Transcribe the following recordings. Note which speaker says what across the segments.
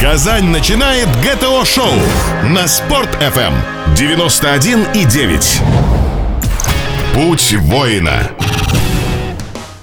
Speaker 1: Казань начинает ГТО-шоу на Спорт-ФМ 91,9. Путь воина.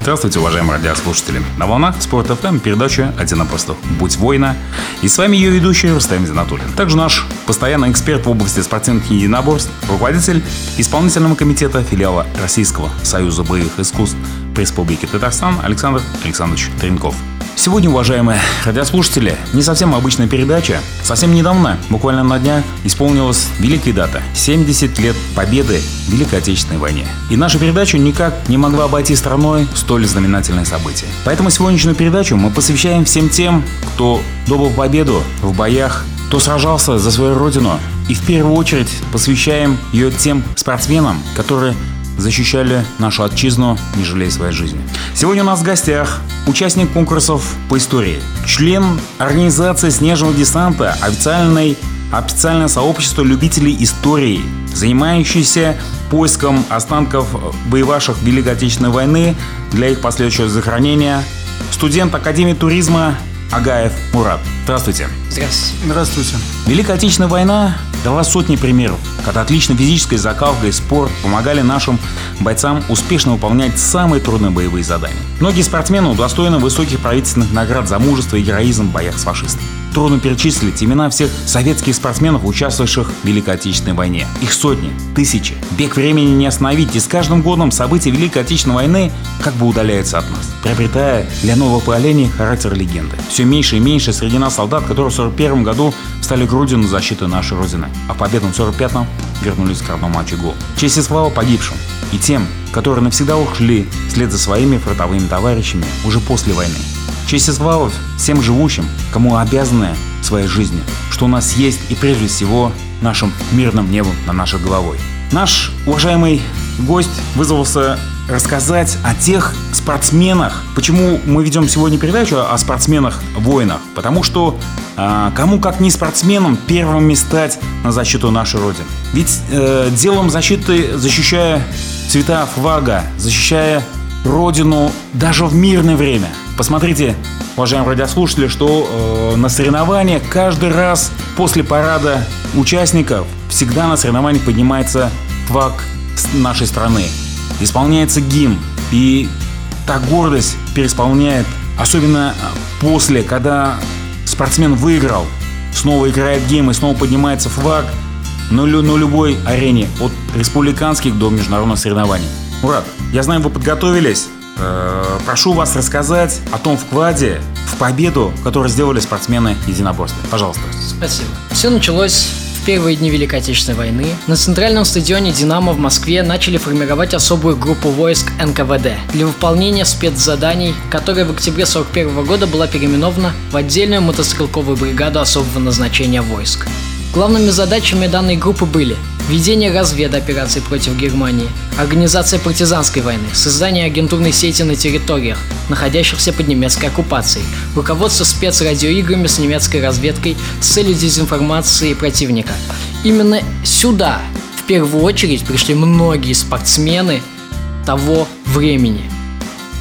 Speaker 2: Здравствуйте, уважаемые радиослушатели. На волнах Спорт ФМ передача «Один апостол. Будь воина». И с вами ее ведущий Рустам Зинатуллин. Также наш постоянный эксперт в области спортивных единоборств, руководитель исполнительного комитета филиала Российского союза боевых искусств по Республике Татарстан Александр Александрович Тренков. Сегодня, уважаемые радиослушатели, не совсем обычная передача. Совсем недавно, буквально на дня, исполнилась великая дата – 70 лет победы в Великой Отечественной войне. И наша передача никак не могла обойти страной столь знаменательное событие. Поэтому сегодняшнюю передачу мы посвящаем всем тем, кто добыл победу в боях, кто сражался за свою родину, и в первую очередь посвящаем ее тем спортсменам, которые защищали нашу отчизну, не жалея своей жизни. Сегодня у нас в гостях участник конкурсов по истории, член организации «Снежного десанта», официальной официальное сообщество любителей истории, занимающееся поиском останков боевашек Великой Отечественной войны для их последующего захоронения, студент Академии туризма Агаев Мурат. Здравствуйте.
Speaker 3: Здравствуйте.
Speaker 4: Здравствуйте.
Speaker 2: Великая Отечественная война дала сотни примеров, когда отличная физическая закалка и спорт помогали нашим бойцам успешно выполнять самые трудные боевые задания. Многие спортсмены удостоены высоких правительственных наград за мужество и героизм в боях с фашистами. Трудно перечислить имена всех советских спортсменов, участвовавших в Великой Отечественной войне. Их сотни, тысячи. Бег времени не остановить, и с каждым годом события Великой Отечественной войны как бы удаляются от нас, приобретая для нового поколения характер легенды. Все меньше и меньше среди нас солдат, которые в 41 году стали грудью на защиту нашей Родины, а в победном 45-м вернулись к родному очагу. Честь и слава погибшим и тем, которые навсегда ушли вслед за своими фронтовыми товарищами уже после войны. Честь и слава всем живущим, кому обязаны своей жизнью, что у нас есть и прежде всего нашим мирным небом на нашей головой. Наш уважаемый гость вызвался рассказать о тех спортсменах. Почему мы ведем сегодня передачу о спортсменах-воинах? Потому что э, кому как не спортсменам первыми стать на защиту нашей Родины. Ведь э, делом защиты, защищая цвета флага, защищая Родину даже в мирное время – Посмотрите, уважаемые радиослушатели, что э, на соревнованиях каждый раз после парада участников всегда на соревнованиях поднимается флаг нашей страны. Исполняется гимн. И та гордость переисполняет, особенно после, когда спортсмен выиграл, снова играет гимн и снова поднимается флаг на, на любой арене, от республиканских до международных соревнований. Мурат, я знаю, вы подготовились. Э, прошу вас рассказать о том вкладе в победу, который сделали спортсмены единоборства. Пожалуйста.
Speaker 3: Спасибо. Все началось в первые дни Великой Отечественной войны на центральном стадионе «Динамо» в Москве начали формировать особую группу войск НКВД для выполнения спецзаданий, которая в октябре 1941 года была переименована в отдельную мотострелковую бригаду особого назначения войск. Главными задачами данной группы были ведение разведопераций против Германии, организация партизанской войны, создание агентурной сети на территориях, находящихся под немецкой оккупацией, руководство спецрадиоиграми с немецкой разведкой с целью дезинформации противника. Именно сюда в первую очередь пришли многие спортсмены того времени.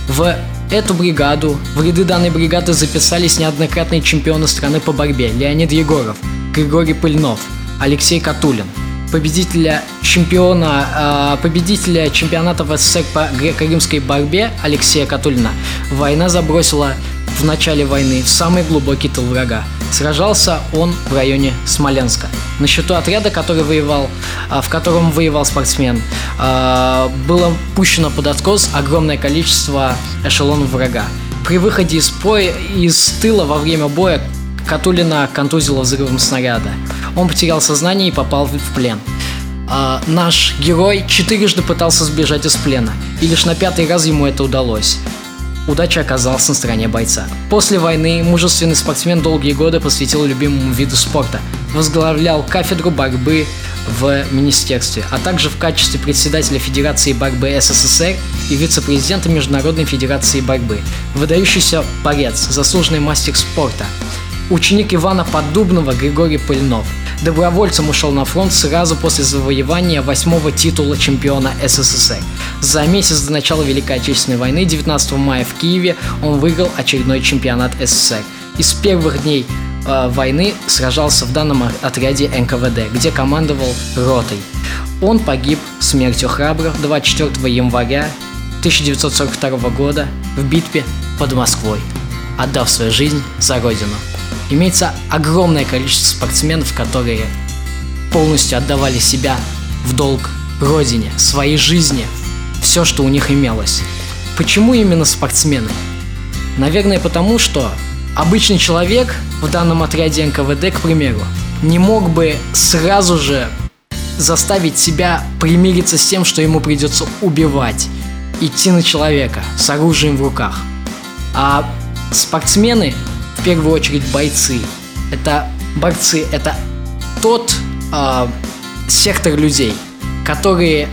Speaker 3: В эту бригаду, в ряды данной бригады записались неоднократные чемпионы страны по борьбе Леонид Егоров, Григорий Пыльнов, Алексей Катулин, победителя чемпиона, э, победителя чемпионата в СССР по греко-римской борьбе Алексея Катулина война забросила в начале войны в самый глубокий тыл врага. Сражался он в районе Смоленска. На счету отряда, который воевал, в котором воевал спортсмен, было пущено под откос огромное количество эшелонов врага. При выходе из, боя, из тыла во время боя Катулина контузила взрывом снаряда. Он потерял сознание и попал в плен. А, наш герой четырежды пытался сбежать из плена, и лишь на пятый раз ему это удалось. Удача оказалась на стороне бойца. После войны мужественный спортсмен долгие годы посвятил любимому виду спорта. Возглавлял кафедру борьбы в министерстве, а также в качестве председателя Федерации борьбы СССР и вице-президента Международной Федерации борьбы. Выдающийся борец, заслуженный мастер спорта – Ученик Ивана Поддубного Григорий Пыльнов. Добровольцем ушел на фронт сразу после завоевания восьмого титула чемпиона СССР. За месяц до начала Великой Отечественной войны 19 мая в Киеве он выиграл очередной чемпионат СССР. Из первых дней э, войны сражался в данном отряде НКВД, где командовал ротой. Он погиб смертью храбрых 24 января 1942 года в битве под Москвой, отдав свою жизнь за родину. Имеется огромное количество спортсменов, которые полностью отдавали себя в долг родине, своей жизни, все, что у них имелось. Почему именно спортсмены? Наверное, потому что обычный человек в данном отряде НКВД, к примеру, не мог бы сразу же заставить себя примириться с тем, что ему придется убивать, идти на человека с оружием в руках. А спортсмены, первую очередь бойцы, это борцы, это тот э, сектор людей, которые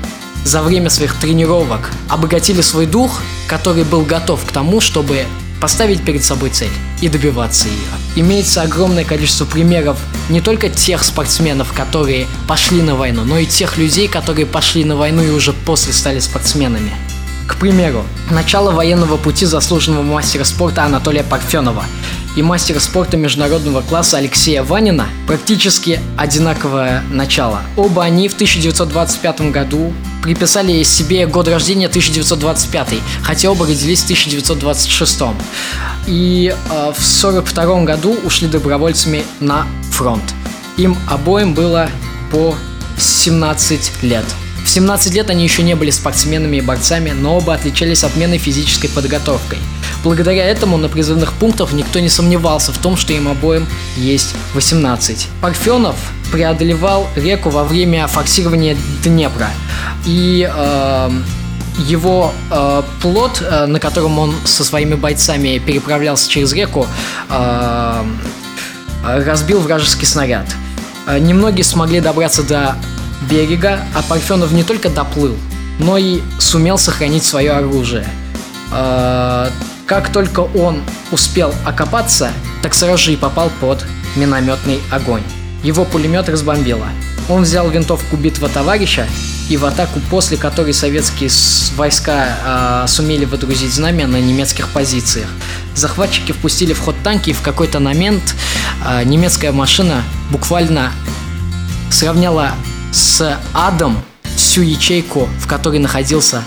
Speaker 3: за время своих тренировок обогатили свой дух, который был готов к тому, чтобы поставить перед собой цель и добиваться ее. Имеется огромное количество примеров не только тех спортсменов, которые пошли на войну, но и тех людей, которые пошли на войну и уже после стали спортсменами. К примеру, начало военного пути заслуженного мастера спорта Анатолия Парфенова и мастера спорта международного класса Алексея Ванина практически одинаковое начало. Оба они в 1925 году приписали себе год рождения 1925, хотя оба родились в 1926. И э, в 1942 году ушли добровольцами на фронт. Им обоим было по 17 лет. В 17 лет они еще не были спортсменами и борцами, но оба отличались отменной физической подготовкой. Благодаря этому на призывных пунктах никто не сомневался в том, что им обоим есть 18. Парфенов преодолевал реку во время форсирования Днепра. И э, его э, плот, э, на котором он со своими бойцами переправлялся через реку, э, разбил вражеский снаряд. Э, немногие смогли добраться до берега, а Парфенов не только доплыл, но и сумел сохранить свое оружие. Э, как только он успел окопаться, так сразу же и попал под минометный огонь. Его пулемет разбомбило. Он взял винтовку битва товарища и в атаку, после которой советские войска э, сумели выдрузить знамя на немецких позициях. Захватчики впустили в ход танки, и в какой-то момент э, немецкая машина буквально сравняла с адом всю ячейку, в которой находился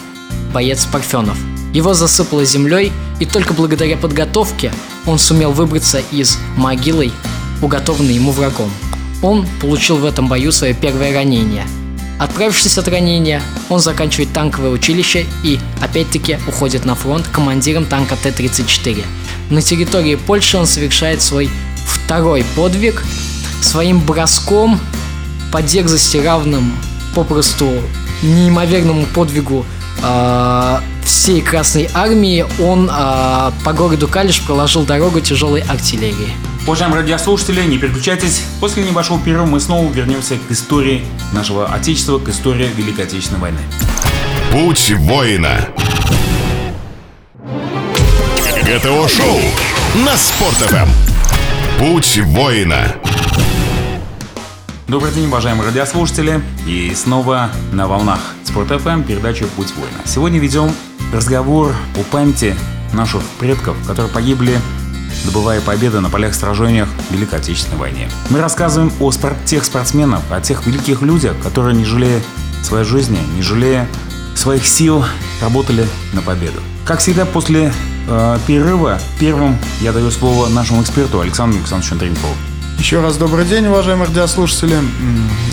Speaker 3: боец Парфенов. Его засыпало землей, и только благодаря подготовке он сумел выбраться из могилы, уготованной ему врагом. Он получил в этом бою свое первое ранение. Отправившись от ранения, он заканчивает танковое училище и, опять-таки, уходит на фронт командиром танка Т-34. На территории Польши он совершает свой второй подвиг своим броском по дерзости равным попросту неимоверному подвигу всей Красной Армии, он э, по городу Калиш проложил дорогу тяжелой артиллерии.
Speaker 2: Уважаемые радиослушатели, не переключайтесь. После небольшого перерыва мы снова вернемся к истории нашего Отечества, к истории Великой Отечественной войны.
Speaker 1: Путь воина. ГТО-шоу на Спорт.ФМ. Путь воина.
Speaker 2: Добрый день, уважаемые радиослушатели. И снова на волнах Спорт ФМ передача «Путь воина». Сегодня ведем разговор о памяти наших предков, которые погибли добывая победы на полях сражениях в Великой Отечественной войне. Мы рассказываем о спорт, тех спортсменах, о тех великих людях, которые, не жалея своей жизни, не жалея своих сил, работали на победу. Как всегда, после э, перерыва первым я даю слово нашему эксперту Александру Александровичу Андренкову.
Speaker 4: Еще раз добрый день, уважаемые радиослушатели.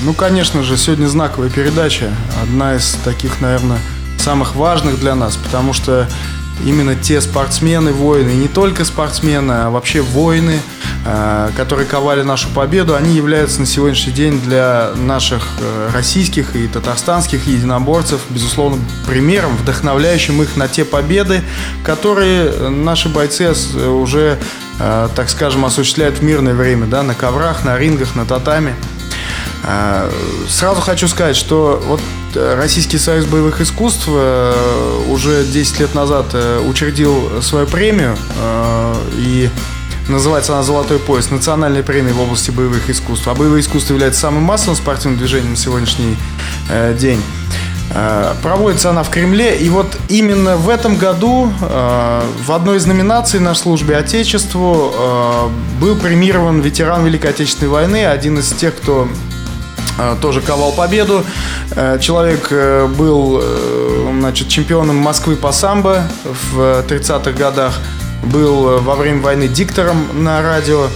Speaker 4: Ну, конечно же, сегодня знаковая передача. Одна из таких, наверное, самых важных для нас, потому что именно те спортсмены, воины, и не только спортсмены, а вообще воины, э, которые ковали нашу победу, они являются на сегодняшний день для наших э, российских и татарстанских единоборцев, безусловно, примером, вдохновляющим их на те победы, которые наши бойцы уже, э, так скажем, осуществляют в мирное время, да, на коврах, на рингах, на татами. Сразу хочу сказать, что вот Российский союз боевых искусств э, уже 10 лет назад э, учредил свою премию э, и Называется она «Золотой пояс» национальной премии в области боевых искусств. А боевые искусства являются самым массовым спортивным движением на сегодняшний день. Э, проводится она в Кремле, и вот именно в этом году э, в одной из номинаций на службе Отечеству э, был премирован ветеран Великой Отечественной войны, один из тех, кто тоже ковал победу. Человек был значит, чемпионом Москвы по самбо в 30-х годах, был во время войны диктором на радио.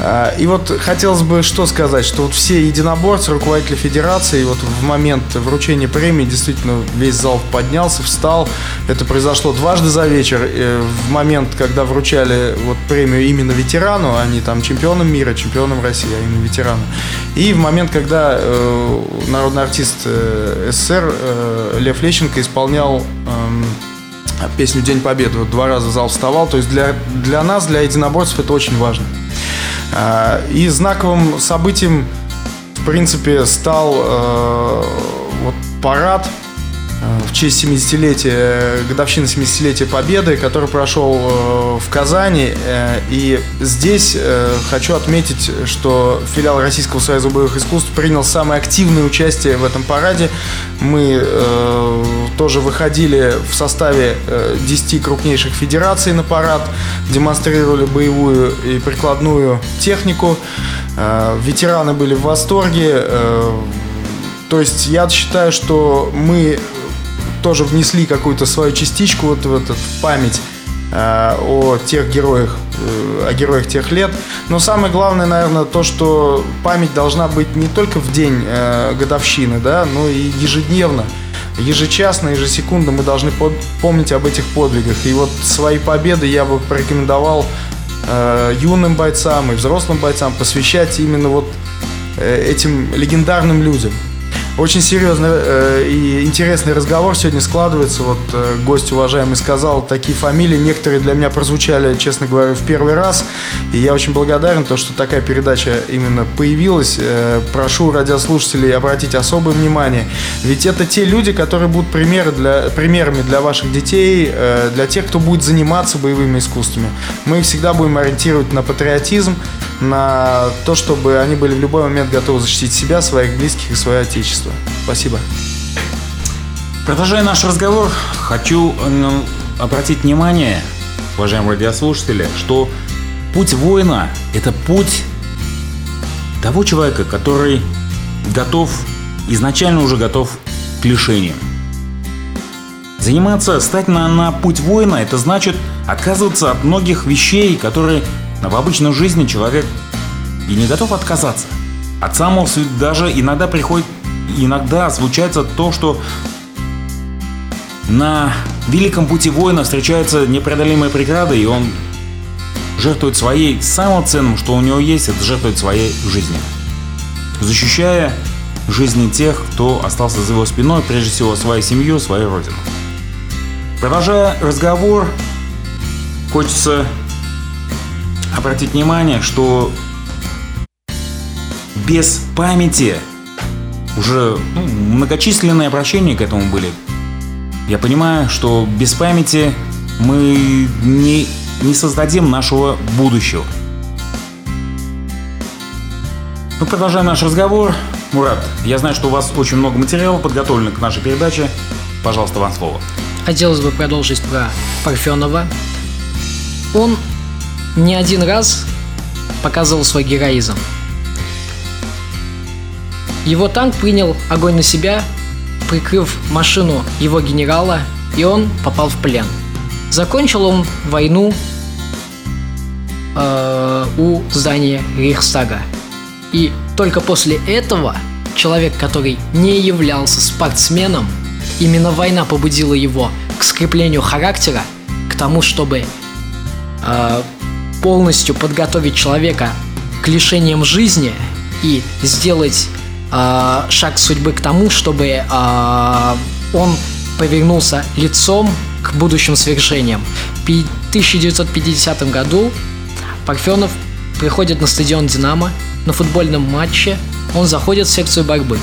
Speaker 4: А, и вот хотелось бы что сказать, что вот все единоборцы, руководители федерации, вот в момент вручения премии действительно весь зал поднялся, встал. Это произошло дважды за вечер. Э, в момент, когда вручали вот премию именно ветерану, а не там чемпионом мира, чемпионом России, а именно ветерану. И в момент, когда э, народный артист э, СССР э, Лев Лещенко исполнял э, песню «День Победы». Вот два раза зал вставал. То есть для, для нас, для единоборцев это очень важно. А, и знаковым событием, в принципе, стал э, вот парад в честь 70-летия, годовщины 70-летия Победы, который прошел э, в Казани. Э, и здесь хочу отметить, что филиал Российского союза боевых искусств принял самое активное участие в этом параде. Мы тоже выходили в составе 10 крупнейших федераций на парад, демонстрировали боевую и прикладную технику. Ветераны были в восторге. То есть я считаю, что мы тоже внесли какую-то свою частичку вот в этот память э, о тех героях, э, о героях тех лет. Но самое главное, наверное, то, что память должна быть не только в день э, годовщины, да, но и ежедневно. Ежечасно, ежесекундно мы должны под, помнить об этих подвигах. И вот свои победы я бы порекомендовал э, юным бойцам и взрослым бойцам посвящать именно вот э, этим легендарным людям. Очень серьезный э, и интересный разговор сегодня складывается. Вот э, гость уважаемый сказал такие фамилии. Некоторые для меня прозвучали, честно говоря, в первый раз. И я очень благодарен, то, что такая передача именно появилась. Э, прошу радиослушателей обратить особое внимание. Ведь это те люди, которые будут примеры для, примерами для ваших детей, э, для тех, кто будет заниматься боевыми искусствами. Мы их всегда будем ориентировать на патриотизм, на то, чтобы они были в любой момент готовы защитить себя, своих близких и свое отечество. Спасибо.
Speaker 2: Продолжая наш разговор, хочу ну, обратить внимание, уважаемые радиослушатели, что путь воина – это путь того человека, который готов, изначально уже готов к лишениям. Заниматься, стать на, на путь воина – это значит отказываться от многих вещей, которые в обычной жизни человек и не готов отказаться. От самого даже иногда приходит, иногда случается то, что на великом пути воина встречается непреодолимая преграда, и он жертвует своей, самым ценным, что у него есть, это жертвует своей жизнью. Защищая жизни тех, кто остался за его спиной, прежде всего свою семью, свою родину. Продолжая разговор, хочется обратить внимание, что без памяти уже ну, многочисленные обращения к этому были. Я понимаю, что без памяти мы не, не создадим нашего будущего. Мы продолжаем наш разговор. Мурат, я знаю, что у вас очень много материала подготовлено к нашей передаче. Пожалуйста, вам слово.
Speaker 3: Хотелось бы продолжить про Парфенова. Он не один раз показывал свой героизм. Его танк принял огонь на себя, прикрыв машину его генерала, и он попал в плен. Закончил он войну э, у здания Рейхстага. И только после этого человек, который не являлся спортсменом, именно война побудила его к скреплению характера, к тому, чтобы э, полностью подготовить человека к лишениям жизни и сделать шаг судьбы к тому, чтобы э, он повернулся лицом к будущим свершениям. В 1950 году Парфенов приходит на стадион «Динамо», на футбольном матче он заходит в секцию борьбы.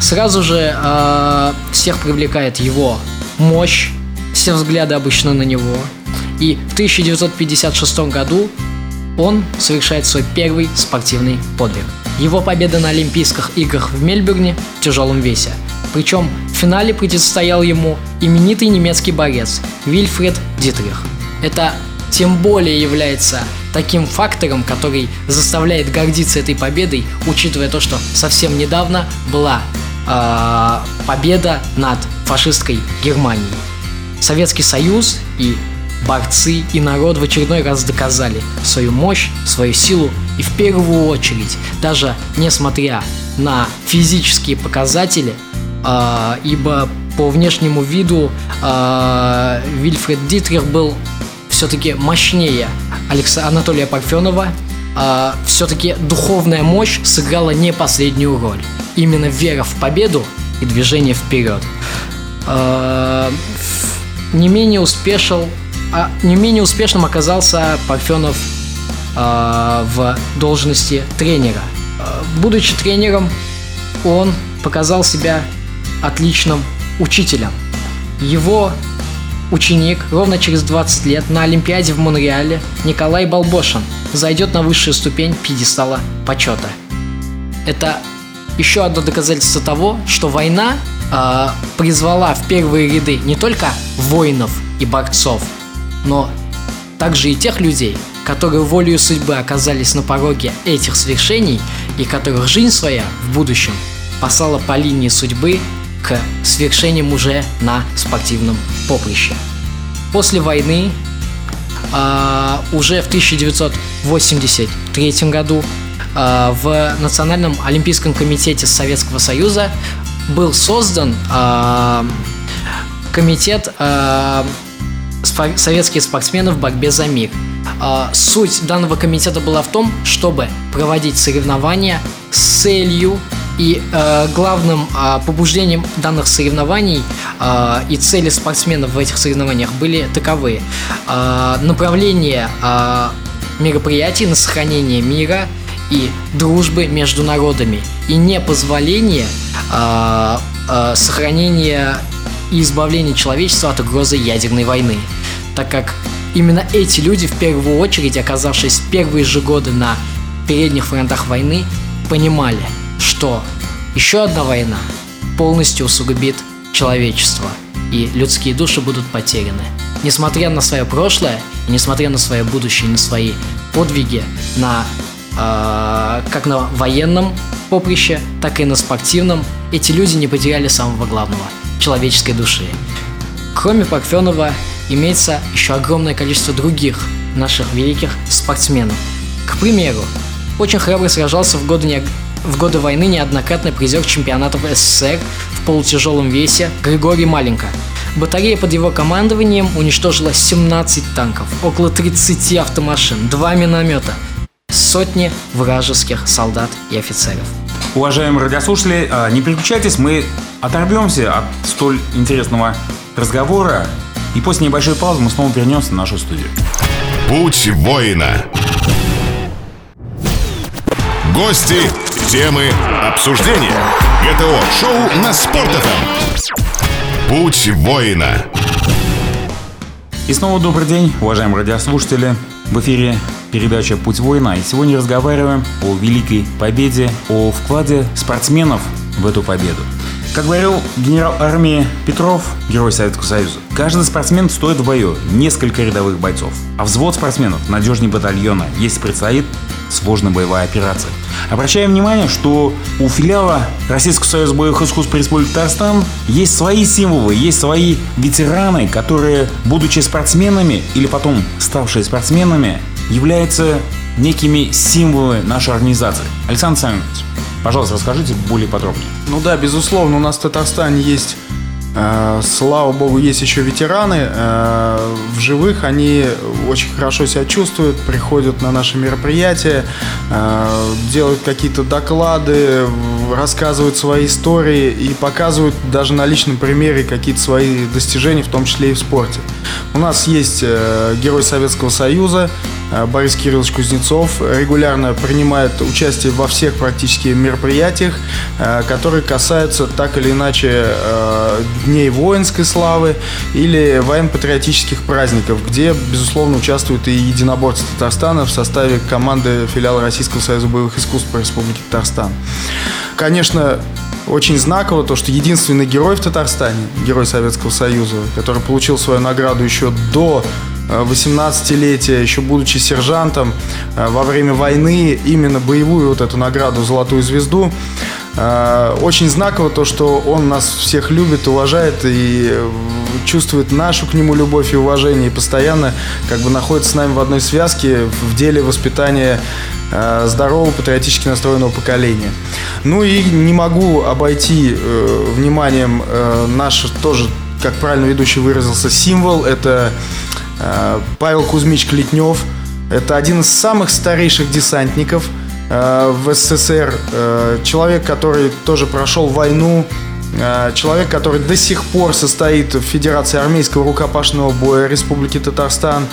Speaker 3: Сразу же э, всех привлекает его мощь, все взгляды обычно на него – и в 1956 году он совершает свой первый спортивный подвиг. Его победа на Олимпийских играх в Мельбурне в тяжелом весе. Причем финале противостоял ему именитый немецкий борец Вильфред Дитрих. Это тем более является таким фактором, который заставляет гордиться этой победой, учитывая то, что совсем недавно была э, победа над фашистской Германией. Советский Союз и борцы и народ в очередной раз доказали свою мощь, свою силу и в первую очередь, даже несмотря на физические показатели, э, ибо по внешнему виду э, Вильфред Дитрих был все-таки мощнее Алекса Анатолия Парфенова, э, все-таки духовная мощь сыграла не последнюю роль. Именно вера в победу и движение вперед. Э, не менее успешил, а, не менее успешным оказался Парфенов в должности тренера. Э, будучи тренером, он показал себя отличным учителем. Его ученик ровно через 20 лет на Олимпиаде в Монреале Николай Балбошин зайдет на высшую ступень пьедестала почета. Это еще одно доказательство того, что война э, призвала в первые ряды не только воинов и борцов, но также и тех людей, которые волею судьбы оказались на пороге этих свершений и которых жизнь своя в будущем послала по линии судьбы к свершениям уже на спортивном поприще. После войны, э, уже в 1983 году, э, в Национальном олимпийском комитете Советского Союза был создан э, комитет советских спортсменов в борьбе за мир. Э, суть данного комитета была в том, чтобы проводить соревнования с целью и э, главным э, побуждением данных соревнований э, и цели спортсменов в этих соревнованиях были таковы. Э, направление э, мероприятий на сохранение мира и дружбы между народами и не позволение э, э, сохранения и избавления человечества от угрозы ядерной войны. Так как именно эти люди, в первую очередь, оказавшись первые же годы на передних фронтах войны, понимали, что еще одна война полностью усугубит человечество, и людские души будут потеряны. Несмотря на свое прошлое, несмотря на свое будущее, на свои подвиги, на э, как на военном поприще, так и на спортивном, эти люди не потеряли самого главного – человеческой души. Кроме Парфенова, имеется еще огромное количество других наших великих спортсменов. К примеру, очень храбро сражался в годы, не... в годы войны неоднократный призер чемпионатов СССР в полутяжелом весе Григорий Маленко. Батарея под его командованием уничтожила 17 танков, около 30 автомашин, 2 миномета, сотни вражеских солдат и офицеров.
Speaker 2: Уважаемые радиослушатели, а, не переключайтесь, мы оторвемся от столь интересного разговора, и после небольшой паузы мы снова вернемся в нашу студию.
Speaker 1: Путь воина. Гости, темы, обсуждения. ГТО-шоу на Спорт.ФМ. Путь воина.
Speaker 2: И снова добрый день, уважаемые радиослушатели. В эфире передача «Путь воина». И сегодня разговариваем о великой победе, о вкладе спортсменов в эту победу. Как говорил генерал армии Петров, герой Советского Союза, каждый спортсмен стоит в бою несколько рядовых бойцов, а взвод спортсменов надежнее батальона, если предстоит сложная боевая операция. Обращаем внимание, что у филиала Российского союза боевых искусств по Республике Татарстан есть свои символы, есть свои ветераны, которые, будучи спортсменами или потом ставшие спортсменами, являются некими символами нашей организации. Александр Александрович, пожалуйста, расскажите более подробнее.
Speaker 4: Ну да, безусловно, у нас в Татарстане есть Э, слава богу, есть еще ветераны. Э, в живых они очень хорошо себя чувствуют, приходят на наши мероприятия, э, делают какие-то доклады, рассказывают свои истории и показывают даже на личном примере какие-то свои достижения, в том числе и в спорте. У нас есть герой Советского Союза Борис Кириллович Кузнецов, регулярно принимает участие во всех практически мероприятиях, которые касаются так или иначе Дней воинской славы или военно-патриотических праздников, где, безусловно, участвуют и единоборцы Татарстана в составе команды филиала Российского союза боевых искусств по Республике Татарстан. Конечно, очень знаково то, что единственный герой в Татарстане, герой Советского Союза, который получил свою награду еще до 18-летия, еще будучи сержантом, во время войны именно боевую вот эту награду «Золотую звезду», Э, очень знаково то, что он нас всех любит, уважает и чувствует нашу к нему любовь и уважение, и постоянно как бы находится с нами в одной связке в деле воспитания э, здорового, патриотически настроенного поколения. Ну и не могу обойти э, вниманием э, наш тоже, как правильно ведущий выразился, символ. Это э, Павел Кузьмич Клетнев. Это один из самых старейших десантников – Э, в СССР, э, человек, который тоже прошел войну, э, человек, который до сих пор состоит в Федерации армейского рукопашного боя Республики Татарстан,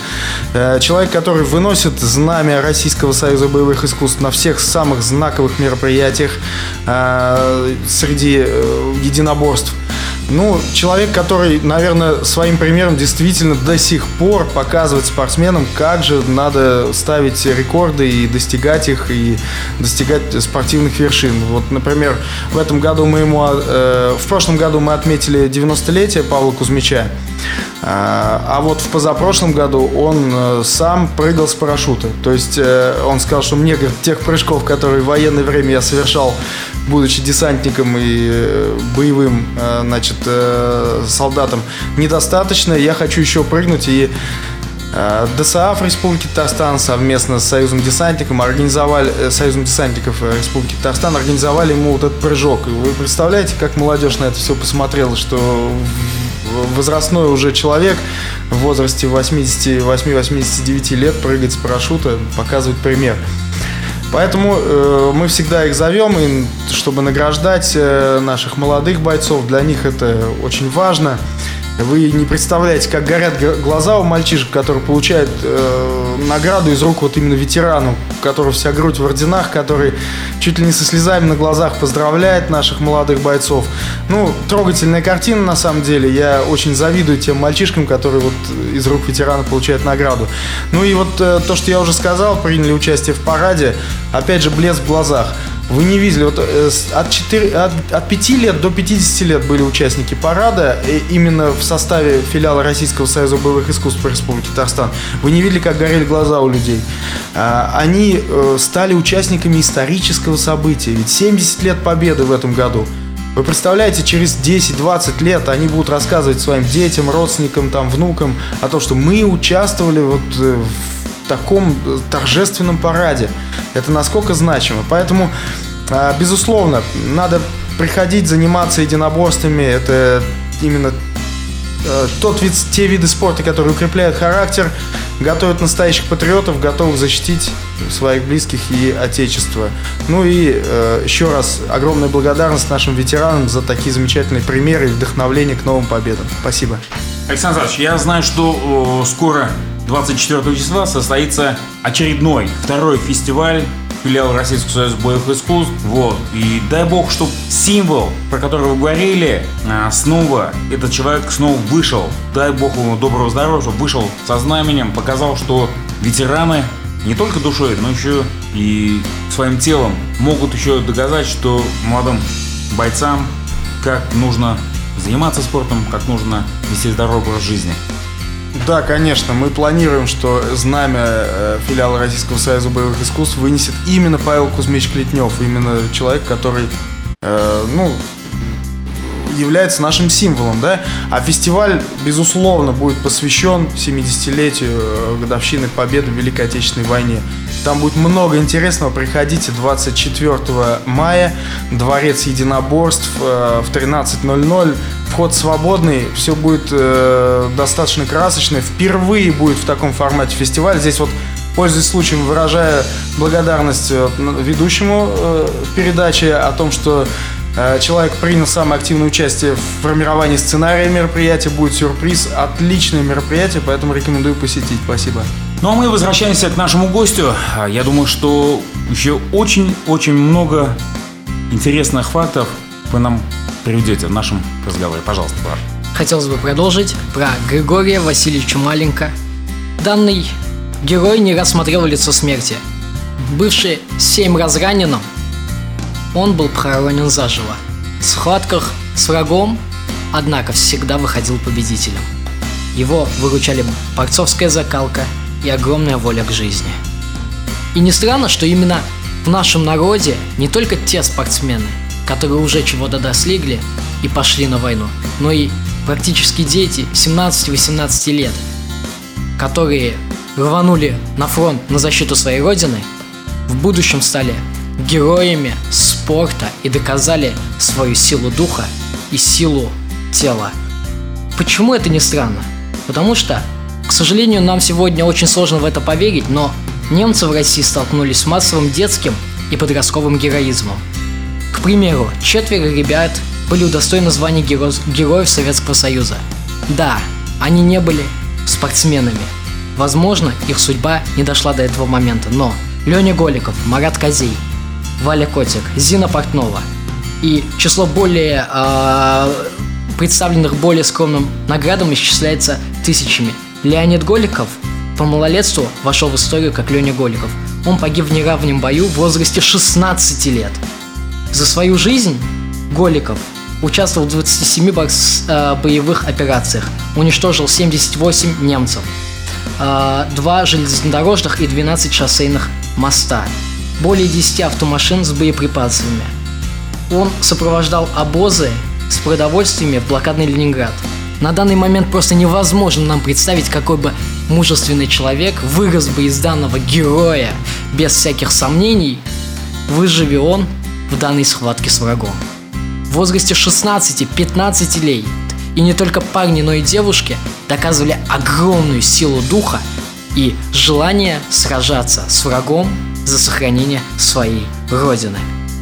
Speaker 4: человек, который выносит знамя Российского союза боевых искусств на всех самых знаковых мероприятиях среди единоборств – ну, человек, который, наверное, своим примером действительно до сих пор показывает спортсменам, как же надо ставить рекорды и достигать их, и достигать спортивных вершин. Вот, например, в этом году мы ему, э, в прошлом году мы отметили 90-летие Павла Кузьмича. А, а вот в позапрошлом году он э, сам прыгал с парашюта. То есть э, он сказал, что мне говорит, тех прыжков, которые в военное время я совершал, будучи десантником и э, боевым значит, солдатом, недостаточно. Я хочу еще прыгнуть и ДСАФ Республики Татарстан совместно с Союзом десантников организовали, Союзом десантников Республики Татарстан организовали ему вот этот прыжок. И вы представляете, как молодежь на это все посмотрела, что возрастной уже человек в возрасте 88-89 лет прыгать с парашюта, показывать пример. Поэтому э, мы всегда их зовем, и, чтобы награждать э, наших молодых бойцов. Для них это очень важно. Вы не представляете, как горят глаза у мальчишек, которые получают э, награду из рук вот именно ветерану, у которого вся грудь в орденах, который чуть ли не со слезами на глазах поздравляет наших молодых бойцов. Ну, трогательная картина на самом деле. Я очень завидую тем мальчишкам, которые вот из рук ветерана получают награду. Ну и вот э, то, что я уже сказал, приняли участие в параде. Опять же, блеск в глазах. Вы не видели, вот э, от, 4, от, от 5 лет до 50 лет были участники парада, именно в составе филиала Российского союза боевых искусств по Республике Татарстан. Вы не видели, как горели глаза у людей. А, они э, стали участниками исторического события, ведь 70 лет победы в этом году. Вы представляете, через 10-20 лет они будут рассказывать своим детям, родственникам, там, внукам о том, что мы участвовали вот э, в таком торжественном параде. Это насколько значимо. Поэтому, а, безусловно, надо приходить, заниматься единоборствами. Это именно а, тот вид, те виды спорта, которые укрепляют характер, готовят настоящих патриотов, готовых защитить своих близких и отечество. Ну и э, еще раз огромная благодарность нашим ветеранам за такие замечательные примеры и вдохновление к новым победам. Спасибо.
Speaker 2: Александр Ильич, я знаю, что э, скоро 24 числа состоится очередной второй фестиваль филиал Российского союза боевых искусств. Вот. И дай бог, чтобы символ, про который вы говорили, а, снова этот человек снова вышел. Дай бог ему доброго здоровья, чтобы вышел со знаменем, показал, что ветераны не только душой, но еще и своим телом могут еще доказать, что молодым бойцам как нужно заниматься спортом, как нужно вести здоровый образ жизни.
Speaker 4: Да, конечно. Мы планируем, что знамя э, филиала Российского союза боевых искусств вынесет именно Павел Кузьмич Клетнев. Именно человек, который, э, ну, является нашим символом, да. А фестиваль, безусловно, будет посвящен 70-летию э, годовщины победы в Великой Отечественной войне. Там будет много интересного. Приходите 24 мая, Дворец единоборств э, в 13.00. Вход свободный, все будет э, достаточно красочно. Впервые будет в таком формате фестиваль. Здесь вот пользуясь случаем, выражая благодарность э, ведущему передачи о том, что человек принял самое активное участие в формировании сценария мероприятия. Будет сюрприз. Отличное мероприятие, поэтому рекомендую посетить. Спасибо.
Speaker 2: Ну а мы возвращаемся к нашему гостю. А, я думаю, что еще очень-очень много интересных фактов вы нам приведете в нашем разговоре. Пожалуйста, Паш.
Speaker 3: Хотелось бы продолжить про Григория Васильевича Маленко. Данный герой не рассмотрел лицо смерти. Бывший семь раз раненым, он был похоронен заживо. В схватках с врагом, однако, всегда выходил победителем. Его выручали борцовская закалка и огромная воля к жизни. И не странно, что именно в нашем народе не только те спортсмены, которые уже чего-то достигли и пошли на войну, но и практически дети 17-18 лет, которые рванули на фронт на защиту своей родины, в будущем стали героями спорта и доказали свою силу духа и силу тела. Почему это не странно? Потому что, к сожалению, нам сегодня очень сложно в это поверить, но немцы в России столкнулись с массовым детским и подростковым героизмом. К примеру, четверо ребят были удостоены звания геро... Героев Советского Союза. Да, они не были спортсменами. Возможно, их судьба не дошла до этого момента, но Леня Голиков, Марат Козей, Валя Котик, Зина Портнова и число более э, представленных более скромным наградам исчисляется тысячами. Леонид Голиков по малолетству вошел в историю как Леня Голиков. Он погиб в неравном бою в возрасте 16 лет. За свою жизнь Голиков участвовал в 27 э, боевых операциях, уничтожил 78 немцев, 2 э, железнодорожных и 12 шоссейных моста, более 10 автомашин с боеприпасами. Он сопровождал обозы с продовольствиями в блокадный Ленинград. На данный момент просто невозможно нам представить, какой бы мужественный человек вырос бы из данного героя без всяких сомнений, выживи он в данной схватке с врагом в возрасте 16-15 лет. И не только парни, но и девушки доказывали огромную силу духа и желание сражаться с врагом за сохранение своей родины.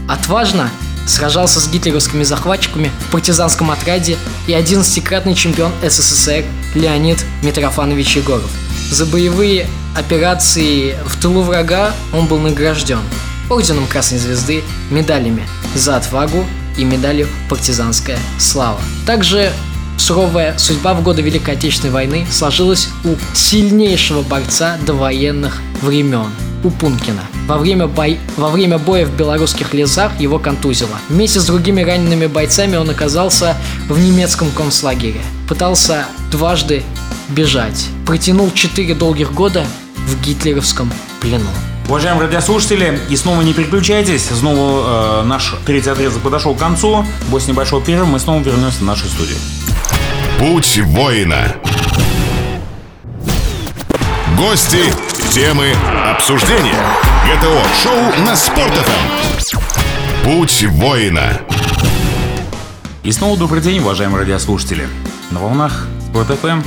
Speaker 3: Отважно сражался с гитлеровскими захватчиками в партизанском отряде и 11-кратный чемпион СССР Леонид Митрофанович Егоров. За боевые операции в тылу врага он был награжден орденом Красной Звезды, медалями за отвагу и медалью «Партизанская слава». Также суровая судьба в годы Великой Отечественной войны сложилась у сильнейшего борца до военных времен у Пункина. Во время, бой... Во время боя в белорусских лесах его контузило. Вместе с другими ранеными бойцами он оказался в немецком концлагере. Пытался дважды бежать. Протянул четыре долгих года в гитлеровском плену.
Speaker 2: Уважаемые радиослушатели, и снова не переключайтесь, снова э, наш третий отрезок подошел к концу. После небольшого перерыва мы снова вернемся в нашу студию.
Speaker 1: Путь воина. Гости, темы, обсуждения. ГТО-шоу на Спорт.ФМ. Путь воина.
Speaker 2: И снова добрый день, уважаемые радиослушатели. На волнах Спорт.ФМ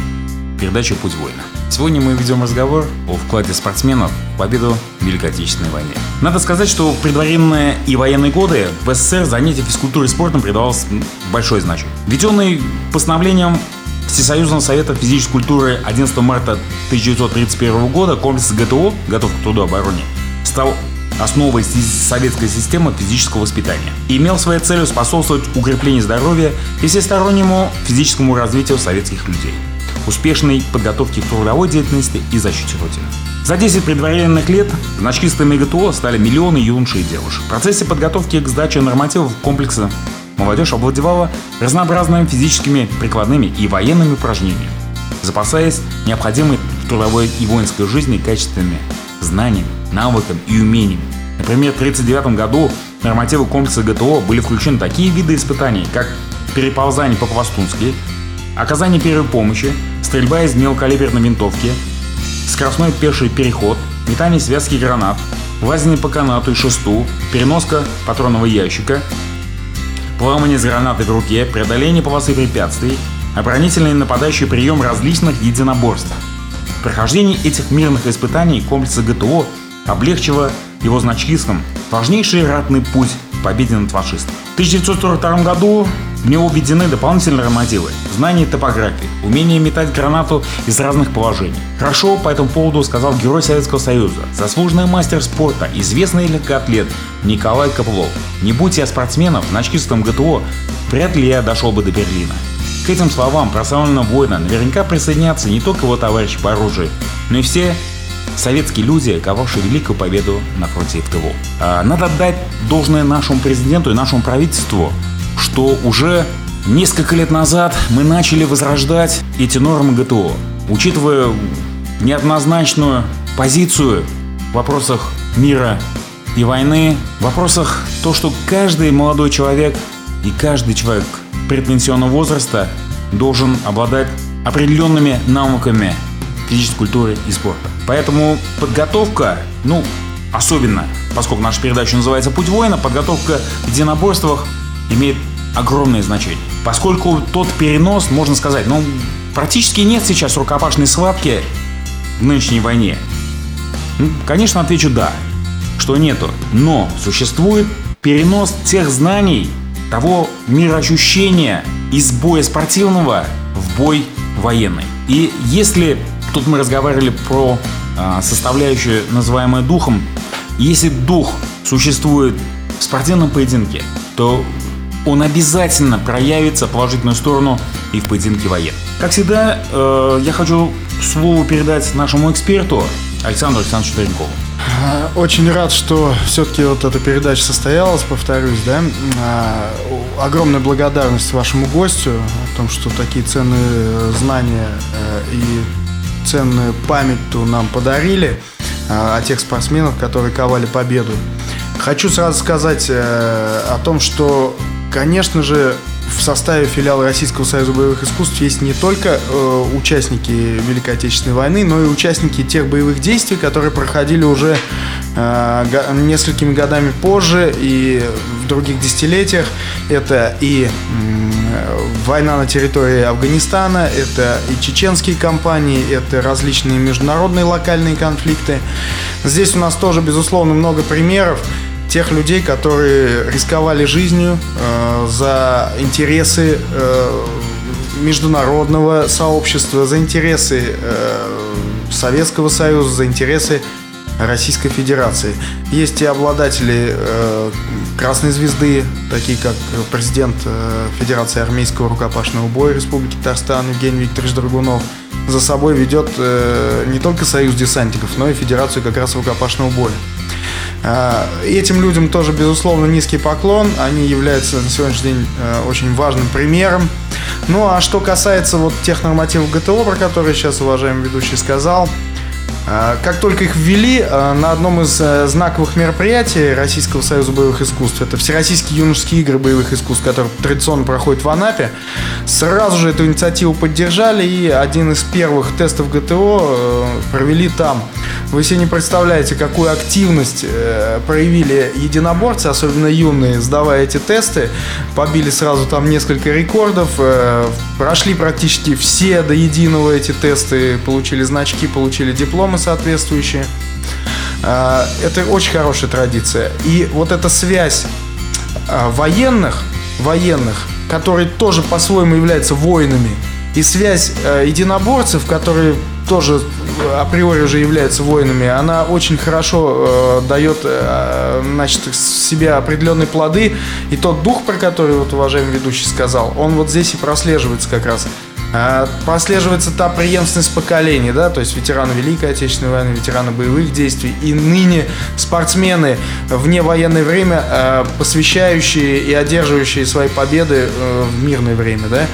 Speaker 2: передача «Путь воина». Сегодня мы ведем разговор о вкладе спортсменов в победу в Великой Отечественной войне. Надо сказать, что в предвоенные и военные годы в СССР занятие физкультурой и спортом придавалось большое значение. Введенный постановлением Всесоюзного совета физической культуры 11 марта 1931 года комплекс ГТО «Готов к труду обороне» стал основой советской системы физического воспитания и имел своей целью способствовать укреплению здоровья и всестороннему физическому развитию советских людей успешной подготовки к трудовой деятельности и защите Родины. За 10 предварительных лет значкистами ГТО стали миллионы юношей и девушек. В процессе подготовки к сдаче нормативов комплекса молодежь овладевала разнообразными физическими, прикладными и военными упражнениями, запасаясь необходимой в трудовой и воинской жизни качественными знаниями, навыками и умениями. Например, в 1939 году в нормативы комплекса ГТО были включены такие виды испытаний, как переползание по-пластунски, оказание первой помощи, стрельба из мелкокалиберной винтовки, скоростной пеший переход, метание связки гранат, лазание по канату и шесту, переноска патронного ящика, плавание с гранатой в руке, преодоление полосы препятствий, оборонительный нападающий прием различных единоборств. Прохождение этих мирных испытаний комплекса ГТО облегчило его значительством важнейший ратный путь к победе над фашистом. В 1942 году в него введены дополнительные нормативы, знание топографии, умение метать гранату из разных положений. Хорошо по этому поводу сказал герой Советского Союза, заслуженный мастер спорта, известный легкоатлет Николай Коплов. Не будь я спортсменом, начкистом ГТО, вряд ли я дошел бы до Берлина. К этим словам прославленного воина наверняка присоединятся не только его товарищи по оружию, но и все советские люди, ковавшие великую победу на фронте тылу. А, надо отдать должное нашему президенту и нашему правительству, что уже несколько лет назад мы начали возрождать эти нормы ГТО, учитывая неоднозначную позицию в вопросах мира и войны, в вопросах то, что каждый молодой человек и каждый человек предпенсионного возраста должен обладать определенными навыками физической культуры и спорта. Поэтому подготовка, ну, особенно, поскольку наша передача называется «Путь воина», подготовка в единоборствах имеет огромное значение. Поскольку тот перенос, можно сказать, ну, практически нет сейчас рукопашной схватки в нынешней войне. Ну, конечно, отвечу «да», что нету. Но существует перенос тех знаний, того мироощущения из боя спортивного в бой военный. И если тут мы разговаривали про э, составляющую, называемую духом, если дух существует в спортивном поединке, то он обязательно проявится в положительную сторону и в поединке воен. Как всегда, э, я хочу слово передать нашему эксперту Александру Александровичу Тренкову.
Speaker 4: Очень рад, что все-таки вот эта передача состоялась, повторюсь, да. А, огромная благодарность вашему гостю о том, что такие ценные знания э, и ценную память нам подарили э, о тех спортсменах, которые ковали победу. Хочу сразу сказать э, о том, что, конечно же, в составе филиала Российского союза боевых искусств есть не только э, участники Великой Отечественной войны, но и участники тех боевых действий, которые проходили уже э, несколькими годами позже и в других десятилетиях. Это и э, война на территории Афганистана, это и чеченские кампании, это различные международные локальные конфликты. Здесь у нас тоже, безусловно, много примеров тех людей, которые рисковали жизнью э, за интересы э, международного сообщества, за интересы э, Советского Союза, за интересы Российской Федерации. Есть и обладатели э, Красной Звезды, такие как президент э, Федерации армейского рукопашного боя Республики Татарстан Евгений Викторович Драгунов. За собой ведет э, не только Союз десантников, но и Федерацию как раз рукопашного боя. А, Этим людям тоже, безусловно, низкий поклон. Они являются на сегодняшний день э, очень важным примером. Ну а что касается вот тех нормативов ГТО, про которые сейчас уважаемый ведущий сказал, как только их ввели а, на одном из э, знаковых мероприятий Российского союза боевых искусств, это Всероссийские юношеские игры боевых искусств, которые традиционно проходят в Анапе, сразу же эту инициативу поддержали и один из первых тестов ГТО э, провели там. Вы себе не представляете, какую активность э, проявили единоборцы, особенно юные, сдавая эти тесты. Побили сразу там несколько рекордов, прошли практически все до единого эти тесты, получили значки, получили дипломы соответствующие. Э, Это очень хорошая традиция. И вот эта связь э, военных, военных, которые тоже по-своему являются воинами, и связь э, единоборцев, которые тоже априори уже являются воинами, она очень хорошо э, дает э, значит, себе определенные плоды. И тот дух, про который вот уважаемый ведущий сказал, он вот здесь и прослеживается как раз. А, Прослеживается та преемственность поколений, да, то есть ветераны Великой Отечественной войны, ветераны боевых действий и ныне спортсмены в невоенное время, э, посвящающие и одерживающие свои победы э, в мирное время, да.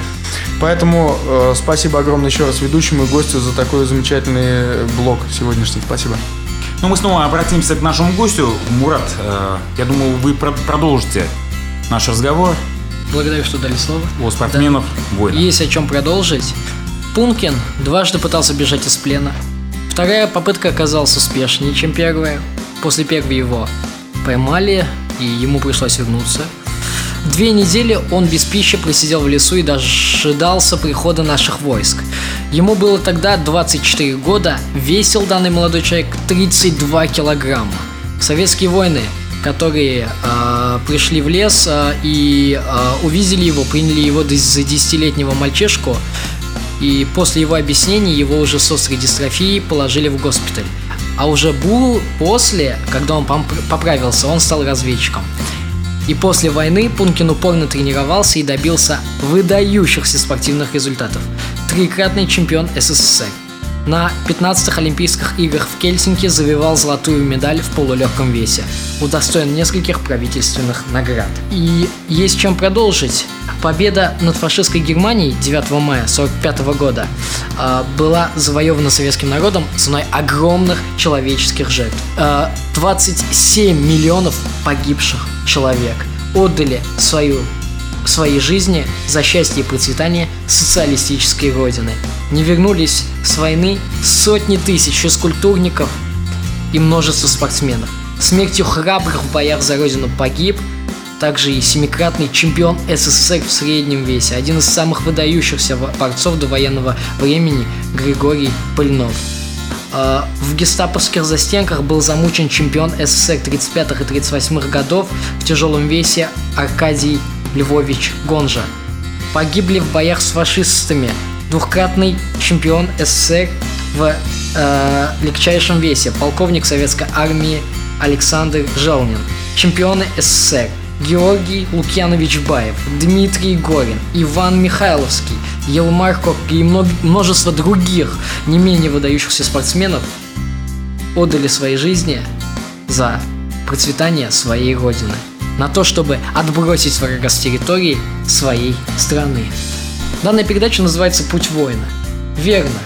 Speaker 4: Поэтому э, спасибо огромное еще раз ведущему и гостю за такой замечательный блог сегодняшний. Спасибо.
Speaker 2: Ну, мы снова обратимся к нашему гостю. Мурат, я думаю, вы про- продолжите наш разговор
Speaker 3: Благодарю, что дали слово.
Speaker 2: о спортсменов воинов.
Speaker 3: Есть о чем продолжить. Пункин дважды пытался бежать из плена. Вторая попытка оказалась успешнее, чем первая. После первой его поймали, и ему пришлось вернуться. Две недели он без пищи просидел в лесу и дожидался прихода наших войск. Ему было тогда 24 года, весил данный молодой человек 32 килограмма. Советские воины, которые э, пришли в лес э, и э, увидели его, приняли его за десятилетнего мальчишку, и после его объяснений его уже с острой дистрофией положили в госпиталь. А уже Бул после, когда он поправился, он стал разведчиком. И после войны Пункин упорно тренировался и добился выдающихся спортивных результатов. Трикратный чемпион СССР. На 15-х Олимпийских играх в Кельсинки завивал золотую медаль в полулегком весе, удостоен нескольких правительственных наград. И есть чем продолжить. Победа над фашистской Германией 9 мая 1945 года э, была завоевана советским народом ценой огромных человеческих жертв. Э, 27 миллионов погибших человек отдали свою своей жизни за счастье и процветание социалистической родины. Не вернулись с войны сотни тысяч физкультурников и множество спортсменов. Смертью храбрых в боях за родину погиб также и семикратный чемпион СССР в среднем весе, один из самых выдающихся борцов до военного времени Григорий Пыльнов. А, в гестаповских застенках был замучен чемпион СССР 35 и 38 годов в тяжелом весе Аркадий Львович Гонжа. Погибли в боях с фашистами двухкратный чемпион СССР в э, легчайшем весе, полковник советской армии Александр Желнин, чемпионы СССР Георгий Лукьянович Баев, Дмитрий Горин, Иван Михайловский, Елмар Копки и множество других не менее выдающихся спортсменов отдали свои жизни за процветание своей родины на то, чтобы отбросить врага с территории своей страны. Данная передача называется «Путь воина». Верно,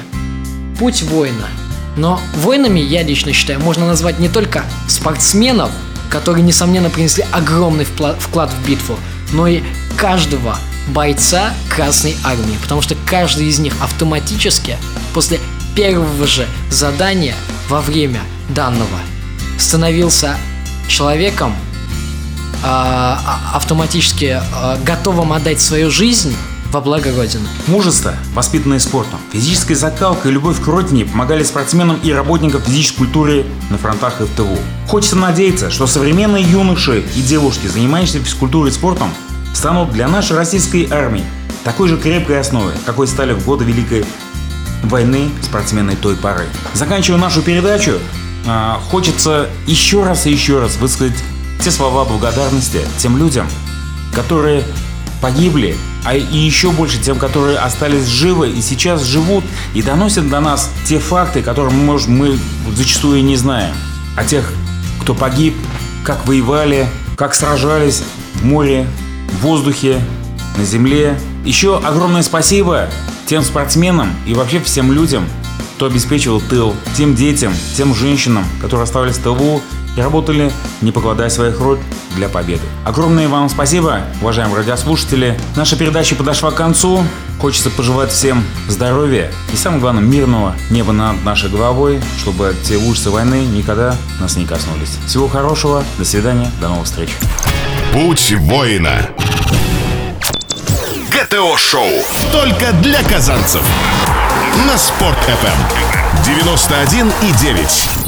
Speaker 3: путь воина. Но воинами, я лично считаю, можно назвать не только спортсменов, которые, несомненно, принесли огромный вклад в битву, но и каждого бойца Красной Армии, потому что каждый из них автоматически после первого же задания во время данного становился человеком, автоматически а, готовым отдать свою жизнь во благо Родины.
Speaker 2: Мужество, воспитанное спортом, физическая закалка и любовь к родине помогали спортсменам и работникам физической культуры на фронтах и в ТВ. Хочется надеяться, что современные юноши и девушки, занимающиеся физкультурой и спортом, станут для нашей российской армии такой же крепкой основой, какой стали в годы Великой войны спортсмены той поры. Заканчивая нашу передачу, хочется еще раз и еще раз высказать те слова благодарности тем людям, которые погибли, а и еще больше тем, которые остались живы и сейчас живут и доносят до нас те факты, которые, может, мы зачастую и не знаем. О тех, кто погиб, как воевали, как сражались в море, в воздухе, на земле. Еще огромное спасибо тем спортсменам и вообще всем людям, кто обеспечивал тыл, тем детям, тем женщинам, которые оставались в тылу и работали, не покладая своих рук для победы. Огромное вам спасибо, уважаемые радиослушатели. Наша передача подошла к концу. Хочется пожелать всем здоровья и, самое главное, мирного неба над нашей головой, чтобы те ужасы войны никогда нас не коснулись. Всего хорошего, до свидания, до новых встреч.
Speaker 1: Путь воина. ГТО-шоу. Только для казанцев. На Спорт FM. 91 и 9.